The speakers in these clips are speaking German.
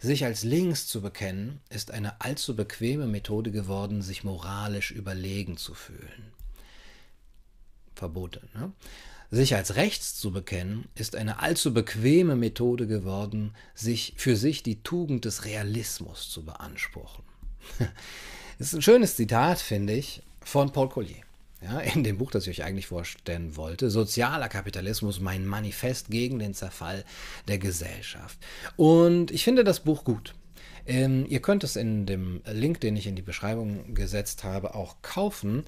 Sich als links zu bekennen, ist eine allzu bequeme Methode geworden, sich moralisch überlegen zu fühlen. Verbote. Ne? Sich als rechts zu bekennen, ist eine allzu bequeme Methode geworden, sich für sich die Tugend des Realismus zu beanspruchen. Das ist ein schönes Zitat, finde ich, von Paul Collier ja, in dem Buch, das ich euch eigentlich vorstellen wollte, Sozialer Kapitalismus, mein Manifest gegen den Zerfall der Gesellschaft. Und ich finde das Buch gut. Ähm, ihr könnt es in dem Link, den ich in die Beschreibung gesetzt habe, auch kaufen.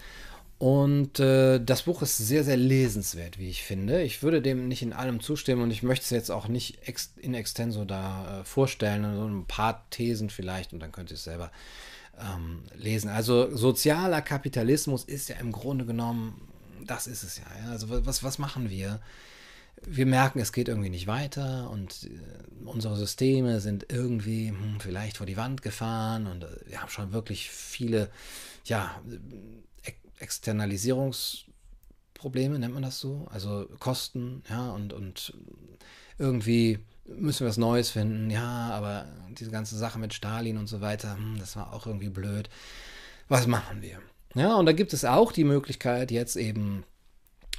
Und äh, das Buch ist sehr, sehr lesenswert, wie ich finde. Ich würde dem nicht in allem zustimmen und ich möchte es jetzt auch nicht ex in extenso da äh, vorstellen, so ein paar Thesen vielleicht und dann könnt ihr es selber ähm, lesen. Also sozialer Kapitalismus ist ja im Grunde genommen, das ist es ja. ja? Also was, was machen wir? Wir merken, es geht irgendwie nicht weiter und äh, unsere Systeme sind irgendwie hm, vielleicht vor die Wand gefahren und äh, wir haben schon wirklich viele, ja, Externalisierungsprobleme, nennt man das so? Also Kosten, ja, und, und irgendwie müssen wir was Neues finden. Ja, aber diese ganze Sache mit Stalin und so weiter, hm, das war auch irgendwie blöd. Was machen wir? Ja, und da gibt es auch die Möglichkeit, jetzt eben,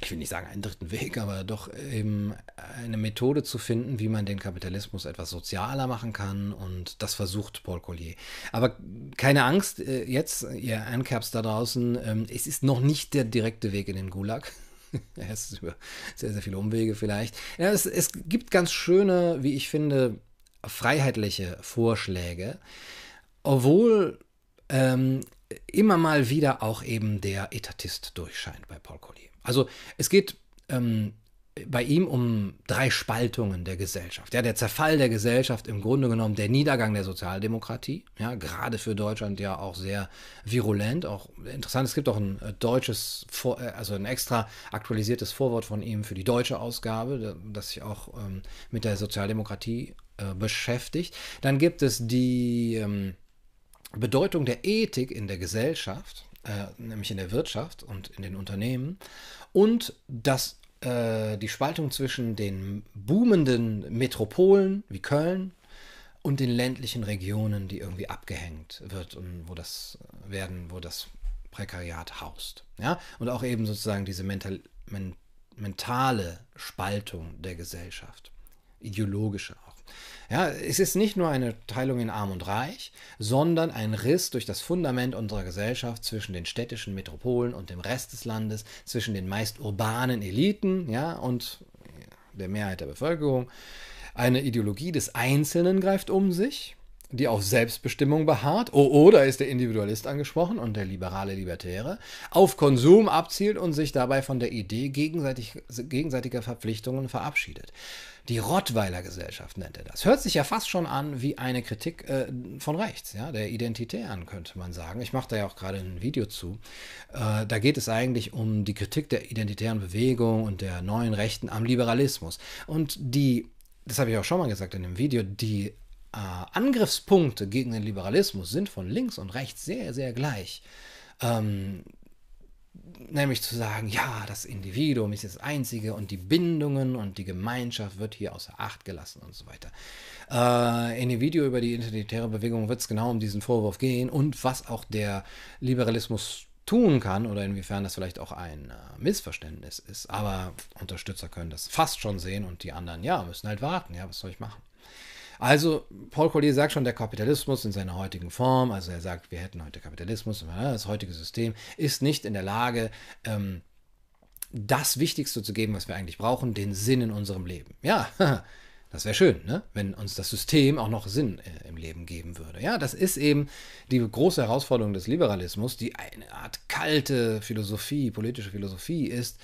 ich will nicht sagen einen dritten Weg, aber doch eben eine Methode zu finden, wie man den Kapitalismus etwas sozialer machen kann. Und das versucht Paul Collier. Aber keine Angst, äh, jetzt, ihr Ancaps da draußen, ähm, es ist noch nicht der direkte Weg in den Gulag. es ist über sehr, sehr viele Umwege vielleicht. Ja, es, es gibt ganz schöne, wie ich finde, freiheitliche Vorschläge, obwohl ähm, immer mal wieder auch eben der Etatist durchscheint bei Paul Collier. Also es geht ähm, bei ihm um drei Spaltungen der Gesellschaft. Ja, der Zerfall der Gesellschaft, im Grunde genommen der Niedergang der Sozialdemokratie, ja, gerade für Deutschland ja auch sehr virulent, auch interessant. Es gibt auch ein äh, deutsches, äh, also ein extra aktualisiertes Vorwort von ihm für die deutsche Ausgabe, das sich auch ähm, mit der Sozialdemokratie äh, beschäftigt. Dann gibt es die ähm, Bedeutung der Ethik in der Gesellschaft, äh, nämlich in der Wirtschaft und in den Unternehmen und das äh, die Spaltung zwischen den boomenden Metropolen wie Köln und den ländlichen Regionen, die irgendwie abgehängt wird und wo das werden, wo das Prekariat haust. Ja? Und auch eben sozusagen diese mental, men, mentale Spaltung der Gesellschaft, ideologische. Ja, es ist nicht nur eine Teilung in Arm und Reich, sondern ein Riss durch das Fundament unserer Gesellschaft zwischen den städtischen Metropolen und dem Rest des Landes, zwischen den meist urbanen Eliten ja, und der Mehrheit der Bevölkerung. Eine Ideologie des Einzelnen greift um sich, die auf Selbstbestimmung beharrt, oh, da ist der Individualist angesprochen und der liberale Libertäre, auf Konsum abzielt und sich dabei von der Idee gegenseitig, gegenseitiger Verpflichtungen verabschiedet. Die Rottweiler Gesellschaft nennt er das. Hört sich ja fast schon an wie eine Kritik äh, von rechts, ja, der Identitären, könnte man sagen. Ich mache da ja auch gerade ein Video zu. Äh, da geht es eigentlich um die Kritik der identitären Bewegung und der neuen Rechten am Liberalismus. Und die, das habe ich auch schon mal gesagt in dem Video, die äh, Angriffspunkte gegen den Liberalismus sind von links und rechts sehr, sehr gleich. Ähm, nämlich zu sagen, ja, das Individuum ist das Einzige und die Bindungen und die Gemeinschaft wird hier außer Acht gelassen und so weiter. Äh, in dem Video über die identitäre Bewegung wird es genau um diesen Vorwurf gehen und was auch der Liberalismus tun kann oder inwiefern das vielleicht auch ein äh, Missverständnis ist. Aber Unterstützer können das fast schon sehen und die anderen, ja, müssen halt warten. Ja, was soll ich machen? Also, Paul Collier sagt schon, der Kapitalismus in seiner heutigen Form, also er sagt, wir hätten heute Kapitalismus, das heutige System ist nicht in der Lage, ähm, das Wichtigste zu geben, was wir eigentlich brauchen, den Sinn in unserem Leben. Ja, das wäre schön, ne? wenn uns das System auch noch Sinn äh, im Leben geben würde. Ja, das ist eben die große Herausforderung des Liberalismus, die eine Art kalte Philosophie, politische Philosophie ist,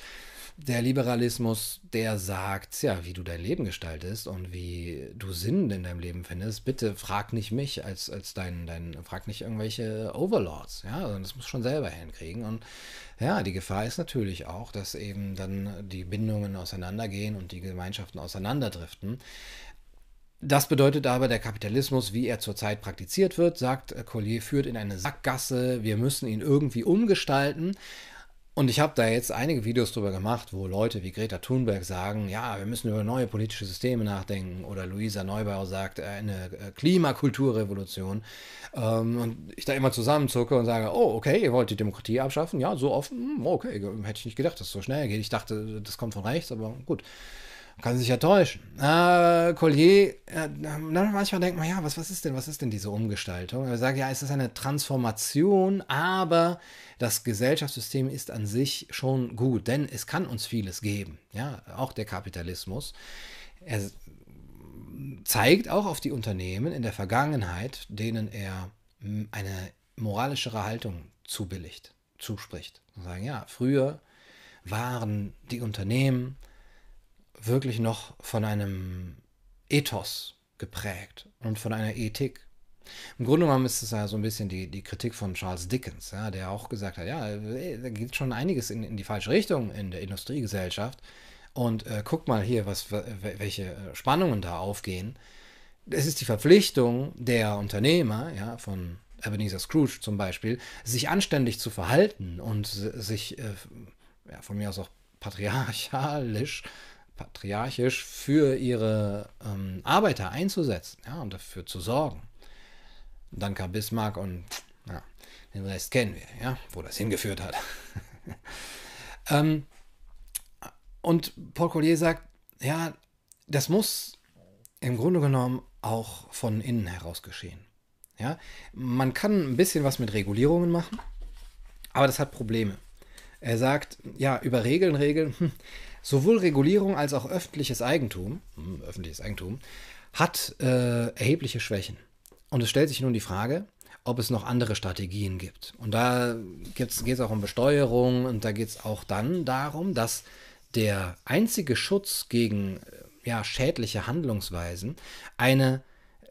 der Liberalismus, der sagt, ja, wie du dein Leben gestaltest und wie du Sinn in deinem Leben findest, bitte frag nicht mich als, als dein, dein, frag nicht irgendwelche Overlords, ja, sondern das musst du schon selber hinkriegen. Und ja, die Gefahr ist natürlich auch, dass eben dann die Bindungen auseinandergehen und die Gemeinschaften auseinanderdriften. Das bedeutet aber, der Kapitalismus, wie er zurzeit praktiziert wird, sagt Collier, führt in eine Sackgasse. Wir müssen ihn irgendwie umgestalten. Und ich habe da jetzt einige Videos drüber gemacht, wo Leute wie Greta Thunberg sagen, ja, wir müssen über neue politische Systeme nachdenken. Oder Luisa Neubauer sagt, eine äh, Klimakulturrevolution. Ähm, und ich da immer zusammenzucke und sage, oh, okay, ihr wollt die Demokratie abschaffen? Ja, so offen? Hm, okay, hätte ich nicht gedacht, dass es so schnell geht. Ich dachte, das kommt von rechts, aber gut. Kann sich ja täuschen. Äh, Collier, äh, manchmal denkt man, ja, was, was ist denn, was ist denn diese Umgestaltung? Er sagt, ja, es ist eine Transformation, aber das Gesellschaftssystem ist an sich schon gut, denn es kann uns vieles geben. Ja, auch der Kapitalismus. Er zeigt auch auf die Unternehmen in der Vergangenheit, denen er eine moralischere Haltung zubilligt, zuspricht. Und sagen, ja, früher waren die Unternehmen wirklich noch von einem Ethos geprägt und von einer Ethik. Im Grunde genommen ist es ja so ein bisschen die, die Kritik von Charles Dickens, ja, der auch gesagt hat, ja, da geht schon einiges in, in die falsche Richtung in der Industriegesellschaft. Und äh, guck mal hier, was, welche Spannungen da aufgehen. Es ist die Verpflichtung der Unternehmer, ja, von Ebenezer Scrooge zum Beispiel, sich anständig zu verhalten und sich äh, ja, von mir aus auch patriarchalisch patriarchisch für ihre ähm, Arbeiter einzusetzen ja, und dafür zu sorgen. Und dann kam Bismarck und ja, den Rest kennen wir, ja, wo das hingeführt hat. ähm, und Paul Collier sagt, ja, das muss im Grunde genommen auch von innen heraus geschehen. Ja, man kann ein bisschen was mit Regulierungen machen, aber das hat Probleme. Er sagt, ja, über Regeln, Regeln, hm, Sowohl Regulierung als auch öffentliches Eigentum, hm, öffentliches Eigentum, hat äh, erhebliche Schwächen. Und es stellt sich nun die Frage, ob es noch andere Strategien gibt. Und da geht es auch um Besteuerung und da geht es auch dann darum, dass der einzige Schutz gegen äh, ja, schädliche Handlungsweisen eine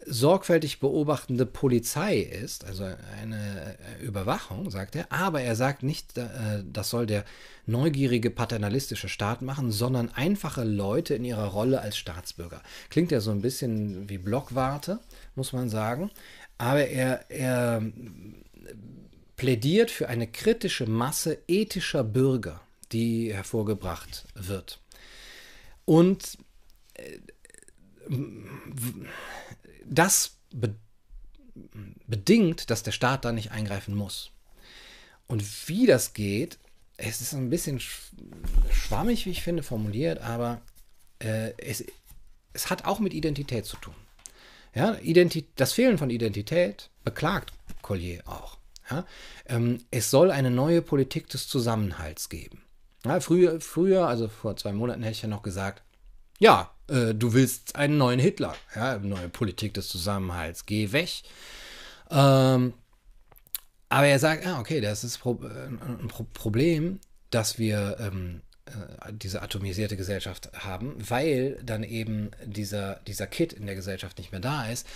sorgfältig beobachtende Polizei ist, also eine äh, Überwachung, sagt er, aber er sagt nicht, äh, das soll der neugierige paternalistische Staat machen, sondern einfache Leute in ihrer Rolle als Staatsbürger. Klingt ja so ein bisschen wie Blockwarte, muss man sagen, aber er, er plädiert für eine kritische Masse ethischer Bürger, die hervorgebracht wird. Und äh, das be bedingt, dass der Staat da nicht eingreifen muss. Und wie das geht, es ist ein bisschen schwammig, wie ich finde, formuliert, aber äh, es, es hat auch mit Identität zu tun. Ja, Identi das Fehlen von Identität beklagt Collier auch. Ja? Ähm, es soll eine neue Politik des Zusammenhalts geben. Ja, früher, früher, also vor zwei Monaten hätte ich ja noch gesagt, ja, äh, du willst einen neuen Hitler, ja, neue Politik des Zusammenhalts, geh weg. Ähm, aber er sagt, ah, okay, das ist äh, ein Pro Problem, dass wir ähm, äh, diese atomisierte Gesellschaft haben, weil dann eben dieser, dieser Kit in der Gesellschaft nicht mehr da ist.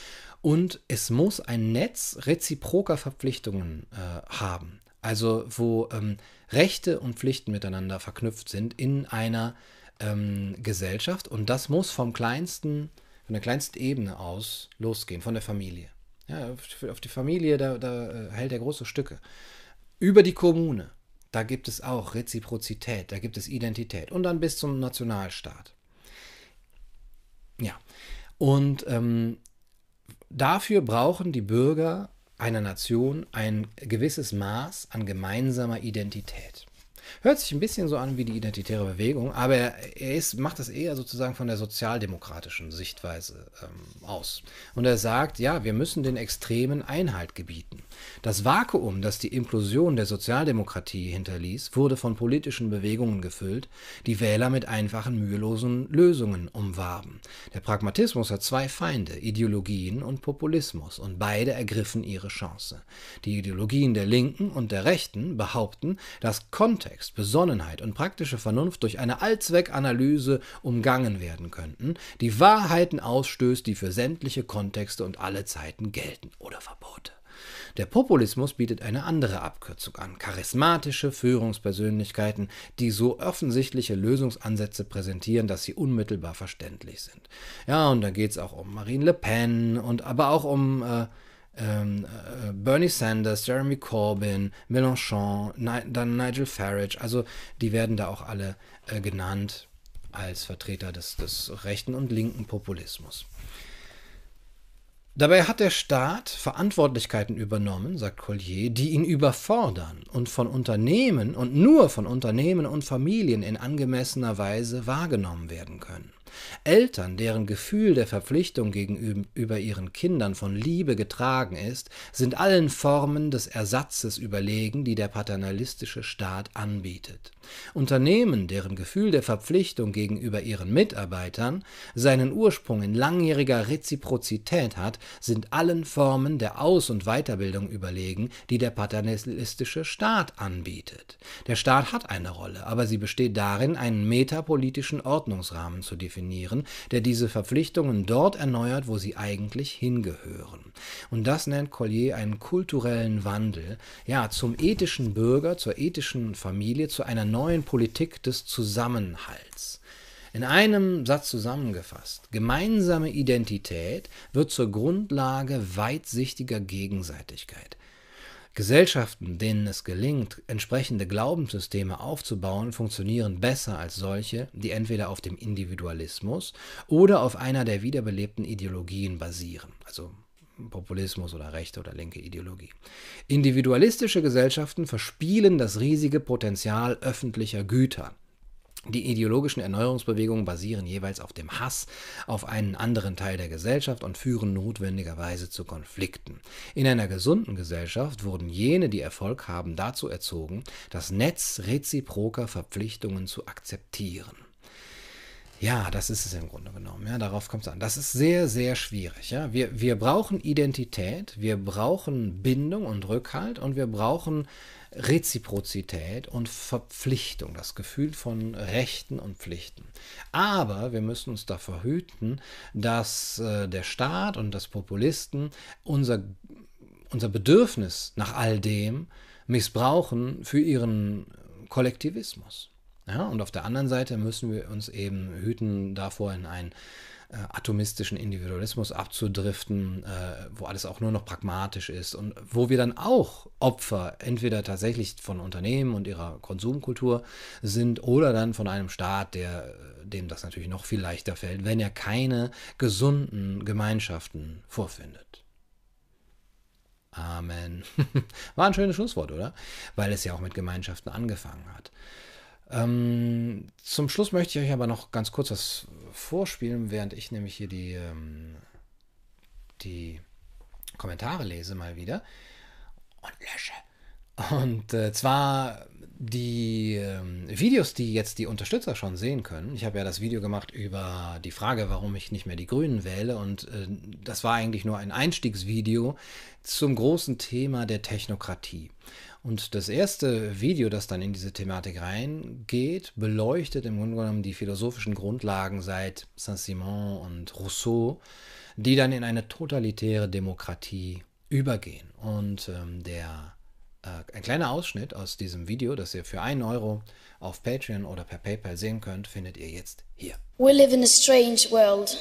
Und es muss ein Netz reziproker Verpflichtungen äh, haben. Also wo ähm, Rechte und Pflichten miteinander verknüpft sind in einer ähm, Gesellschaft und das muss vom kleinsten, von der kleinsten Ebene aus losgehen, von der Familie. Ja, auf die Familie, da, da äh, hält er große Stücke. Über die Kommune, da gibt es auch Reziprozität, da gibt es Identität und dann bis zum Nationalstaat. Ja, und ähm, dafür brauchen die Bürger einer Nation ein gewisses Maß an gemeinsamer Identität. Hört sich ein bisschen so an wie die identitäre Bewegung, aber er ist, macht das eher sozusagen von der sozialdemokratischen Sichtweise ähm, aus. Und er sagt, ja, wir müssen den Extremen Einhalt gebieten. Das Vakuum, das die Implosion der Sozialdemokratie hinterließ, wurde von politischen Bewegungen gefüllt, die Wähler mit einfachen, mühelosen Lösungen umwarben. Der Pragmatismus hat zwei Feinde, Ideologien und Populismus, und beide ergriffen ihre Chance. Die Ideologien der Linken und der Rechten behaupten, dass Kontext Kontext, Besonnenheit und praktische Vernunft durch eine Allzweckanalyse umgangen werden könnten, die Wahrheiten ausstößt, die für sämtliche Kontexte und alle Zeiten gelten oder Verbote. Der Populismus bietet eine andere Abkürzung an. Charismatische Führungspersönlichkeiten, die so offensichtliche Lösungsansätze präsentieren, dass sie unmittelbar verständlich sind. Ja, und da geht es auch um Marine Le Pen und aber auch um äh, ähm, äh, Bernie Sanders, Jeremy Corbyn, Mélenchon, dann Nigel Farage, also die werden da auch alle äh, genannt als Vertreter des, des rechten und linken Populismus. Dabei hat der Staat Verantwortlichkeiten übernommen, sagt Collier, die ihn überfordern und von Unternehmen und nur von Unternehmen und Familien in angemessener Weise wahrgenommen werden können. Eltern, deren Gefühl der Verpflichtung gegenüber ihren Kindern von Liebe getragen ist, sind allen Formen des Ersatzes überlegen, die der paternalistische Staat anbietet. Unternehmen, deren Gefühl der Verpflichtung gegenüber ihren Mitarbeitern seinen Ursprung in langjähriger Reziprozität hat, sind allen Formen der Aus- und Weiterbildung überlegen, die der paternalistische Staat anbietet. Der Staat hat eine Rolle, aber sie besteht darin, einen metapolitischen Ordnungsrahmen zu definieren, der diese Verpflichtungen dort erneuert, wo sie eigentlich hingehören. Und das nennt Collier einen kulturellen Wandel, ja, zum ethischen Bürger, zur ethischen Familie, zu einer neuen Politik des Zusammenhalts. In einem Satz zusammengefasst, gemeinsame Identität wird zur Grundlage weitsichtiger Gegenseitigkeit. Gesellschaften, denen es gelingt, entsprechende Glaubenssysteme aufzubauen, funktionieren besser als solche, die entweder auf dem Individualismus oder auf einer der wiederbelebten Ideologien basieren, also Populismus oder rechte oder linke Ideologie. Individualistische Gesellschaften verspielen das riesige Potenzial öffentlicher Güter. Die ideologischen Erneuerungsbewegungen basieren jeweils auf dem Hass auf einen anderen Teil der Gesellschaft und führen notwendigerweise zu Konflikten. In einer gesunden Gesellschaft wurden jene, die Erfolg haben, dazu erzogen, das Netz reziproker Verpflichtungen zu akzeptieren. Ja, das ist es im Grunde genommen. Ja, darauf kommt es an. Das ist sehr, sehr schwierig. Ja, wir, wir brauchen Identität, wir brauchen Bindung und Rückhalt und wir brauchen Reziprozität und Verpflichtung, das Gefühl von Rechten und Pflichten. Aber wir müssen uns davor hüten, dass äh, der Staat und das Populisten unser, unser Bedürfnis nach all dem missbrauchen für ihren Kollektivismus. Ja, und auf der anderen Seite müssen wir uns eben hüten, davor in einen äh, atomistischen Individualismus abzudriften, äh, wo alles auch nur noch pragmatisch ist und wo wir dann auch Opfer entweder tatsächlich von Unternehmen und ihrer Konsumkultur sind oder dann von einem Staat, der dem das natürlich noch viel leichter fällt, wenn er keine gesunden Gemeinschaften vorfindet. Amen. War ein schönes Schlusswort, oder? Weil es ja auch mit Gemeinschaften angefangen hat. Ähm, zum Schluss möchte ich euch aber noch ganz kurz was vorspielen, während ich nämlich hier die, ähm, die Kommentare lese mal wieder und lösche. Und äh, zwar die äh, Videos, die jetzt die Unterstützer schon sehen können. Ich habe ja das Video gemacht über die Frage, warum ich nicht mehr die Grünen wähle. Und äh, das war eigentlich nur ein Einstiegsvideo zum großen Thema der Technokratie. Und das erste Video, das dann in diese Thematik reingeht, beleuchtet im Grunde genommen die philosophischen Grundlagen seit Saint-Simon und Rousseau, die dann in eine totalitäre Demokratie übergehen. Und ähm, der, äh, ein kleiner Ausschnitt aus diesem Video, das ihr für einen Euro auf Patreon oder per PayPal sehen könnt, findet ihr jetzt hier. We live in a strange world,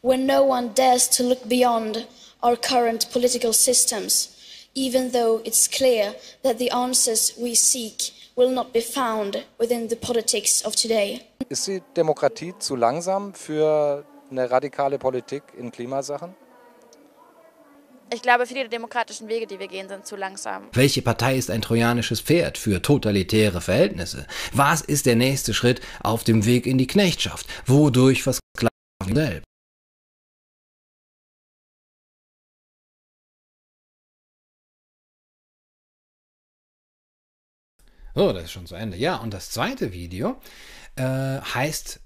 where no one dares to look beyond our current political systems. Even though it's clear that the answers we seek will not be found within the politics of today. Ist die Demokratie zu langsam für eine radikale Politik in Klimasachen? Ich glaube, viele der demokratischen Wege, die wir gehen, sind zu langsam. Welche Partei ist ein trojanisches Pferd für totalitäre Verhältnisse? Was ist der nächste Schritt auf dem Weg in die Knechtschaft? Wodurch versklaven selbst? So, das ist schon zu Ende. Ja, und das zweite Video äh, heißt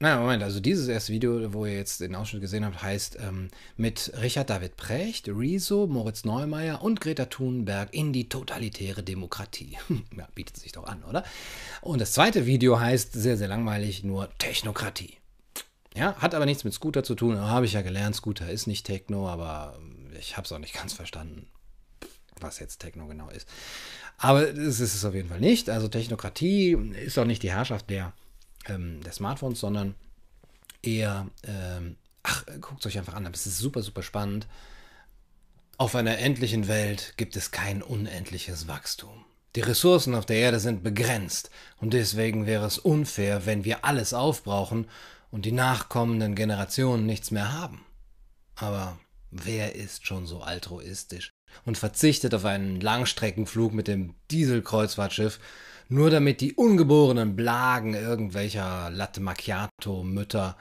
Nein, Moment, also dieses erste Video, wo ihr jetzt den Ausschnitt gesehen habt, heißt ähm, mit Richard David Precht, Rezo, Moritz Neumeier und Greta Thunberg in die totalitäre Demokratie. ja, bietet sich doch an, oder? Und das zweite Video heißt sehr, sehr langweilig nur Technokratie. Ja, hat aber nichts mit Scooter zu tun, habe ich ja gelernt, Scooter ist nicht Techno, aber ich habe es auch nicht ganz verstanden, was jetzt Techno genau ist. Aber es ist es auf jeden Fall nicht. Also Technokratie ist auch nicht die Herrschaft der, ähm, der Smartphones, sondern eher, ähm, ach, guckt es euch einfach an. Das ist super, super spannend. Auf einer endlichen Welt gibt es kein unendliches Wachstum. Die Ressourcen auf der Erde sind begrenzt und deswegen wäre es unfair, wenn wir alles aufbrauchen und die nachkommenden Generationen nichts mehr haben. Aber wer ist schon so altruistisch und verzichtet auf einen Langstreckenflug mit dem Dieselkreuzfahrtschiff, nur damit die ungeborenen Blagen irgendwelcher Latte Macchiato-Mütter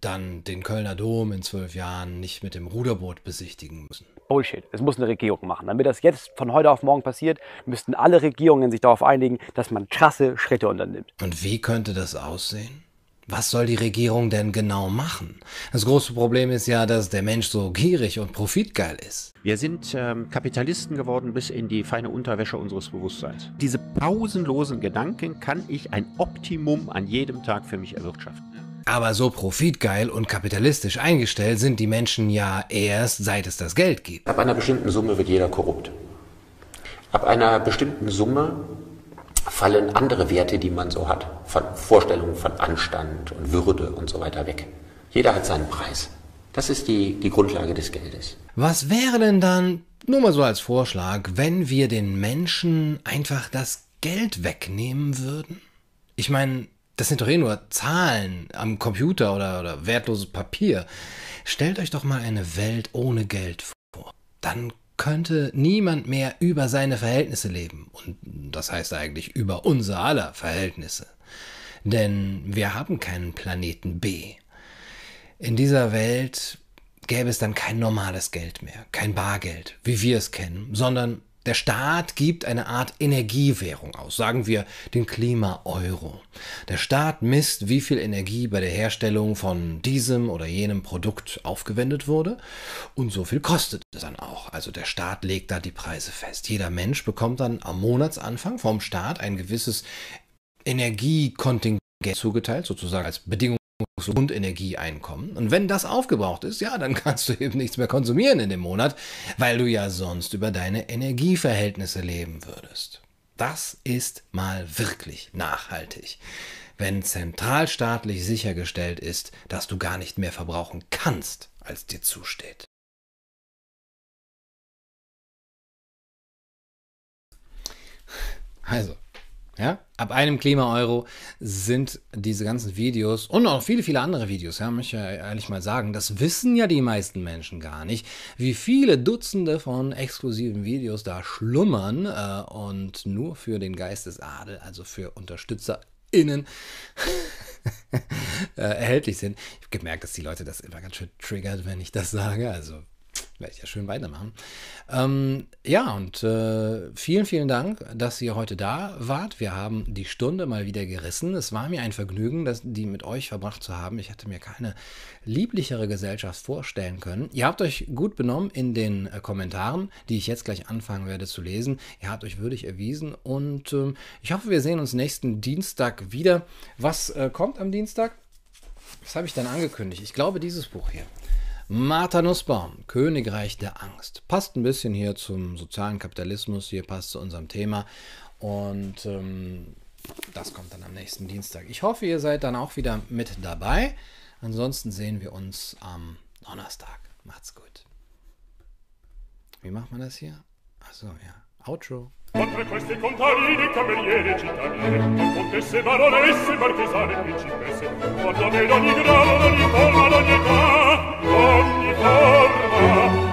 dann den Kölner Dom in zwölf Jahren nicht mit dem Ruderboot besichtigen müssen. Bullshit. Es muss eine Regierung machen. Damit das jetzt von heute auf morgen passiert, müssten alle Regierungen sich darauf einigen, dass man krasse Schritte unternimmt. Und wie könnte das aussehen? Was soll die Regierung denn genau machen? Das große Problem ist ja, dass der Mensch so gierig und profitgeil ist. Wir sind ähm, Kapitalisten geworden bis in die feine Unterwäsche unseres Bewusstseins. Diese pausenlosen Gedanken kann ich ein Optimum an jedem Tag für mich erwirtschaften. Aber so profitgeil und kapitalistisch eingestellt sind die Menschen ja erst, seit es das Geld gibt. Ab einer bestimmten Summe wird jeder korrupt. Ab einer bestimmten Summe fallen andere Werte, die man so hat, von Vorstellungen von Anstand und Würde und so weiter weg. Jeder hat seinen Preis. Das ist die, die Grundlage des Geldes. Was wäre denn dann, nur mal so als Vorschlag, wenn wir den Menschen einfach das Geld wegnehmen würden? Ich meine, das sind doch eh nur Zahlen am Computer oder, oder wertloses Papier. Stellt euch doch mal eine Welt ohne Geld vor. Dann könnte niemand mehr über seine Verhältnisse leben. Und das heißt eigentlich über unser aller Verhältnisse. Denn wir haben keinen Planeten B. In dieser Welt gäbe es dann kein normales Geld mehr, kein Bargeld, wie wir es kennen, sondern der Staat gibt eine Art Energiewährung aus, sagen wir den Klima-Euro. Der Staat misst, wie viel Energie bei der Herstellung von diesem oder jenem Produkt aufgewendet wurde und so viel kostet es dann auch. Also der Staat legt da die Preise fest. Jeder Mensch bekommt dann am Monatsanfang vom Staat ein gewisses Energiekontingent zugeteilt, sozusagen als Bedingung Grundenergieeinkommen. Und wenn das aufgebraucht ist, ja, dann kannst du eben nichts mehr konsumieren in dem Monat, weil du ja sonst über deine Energieverhältnisse leben würdest. Das ist mal wirklich nachhaltig, wenn zentralstaatlich sichergestellt ist, dass du gar nicht mehr verbrauchen kannst, als dir zusteht. Also, ja, ab einem Klima-Euro sind diese ganzen Videos und auch viele, viele andere Videos, ja, möchte ich ehrlich mal sagen, das wissen ja die meisten Menschen gar nicht, wie viele Dutzende von exklusiven Videos da schlummern äh, und nur für den Geist des Adel, also für UnterstützerInnen, äh, erhältlich sind. Ich habe gemerkt, dass die Leute das immer ganz schön triggert, wenn ich das sage. Also werde ich ja schön weitermachen. Ähm, ja, und äh, vielen, vielen Dank, dass ihr heute da wart. Wir haben die Stunde mal wieder gerissen. Es war mir ein Vergnügen, das, die mit euch verbracht zu haben. Ich hätte mir keine lieblichere Gesellschaft vorstellen können. Ihr habt euch gut benommen in den äh, Kommentaren, die ich jetzt gleich anfangen werde zu lesen. Ihr habt euch würdig erwiesen und äh, ich hoffe, wir sehen uns nächsten Dienstag wieder. Was äh, kommt am Dienstag? Was habe ich dann angekündigt? Ich glaube, dieses Buch hier. Martha Nussbaum, Königreich der Angst. Passt ein bisschen hier zum sozialen Kapitalismus, hier passt zu unserem Thema. Und ähm, das kommt dann am nächsten Dienstag. Ich hoffe, ihr seid dann auch wieder mit dabei. Ansonsten sehen wir uns am Donnerstag. Macht's gut. Wie macht man das hier? Achso, ja. Outro. Oltre questi contadini, cameriere, cittadine, contesse, baronesse, marchesane, principesse, quando vedo ogni grado, ogni forma, ogni età, ogni forma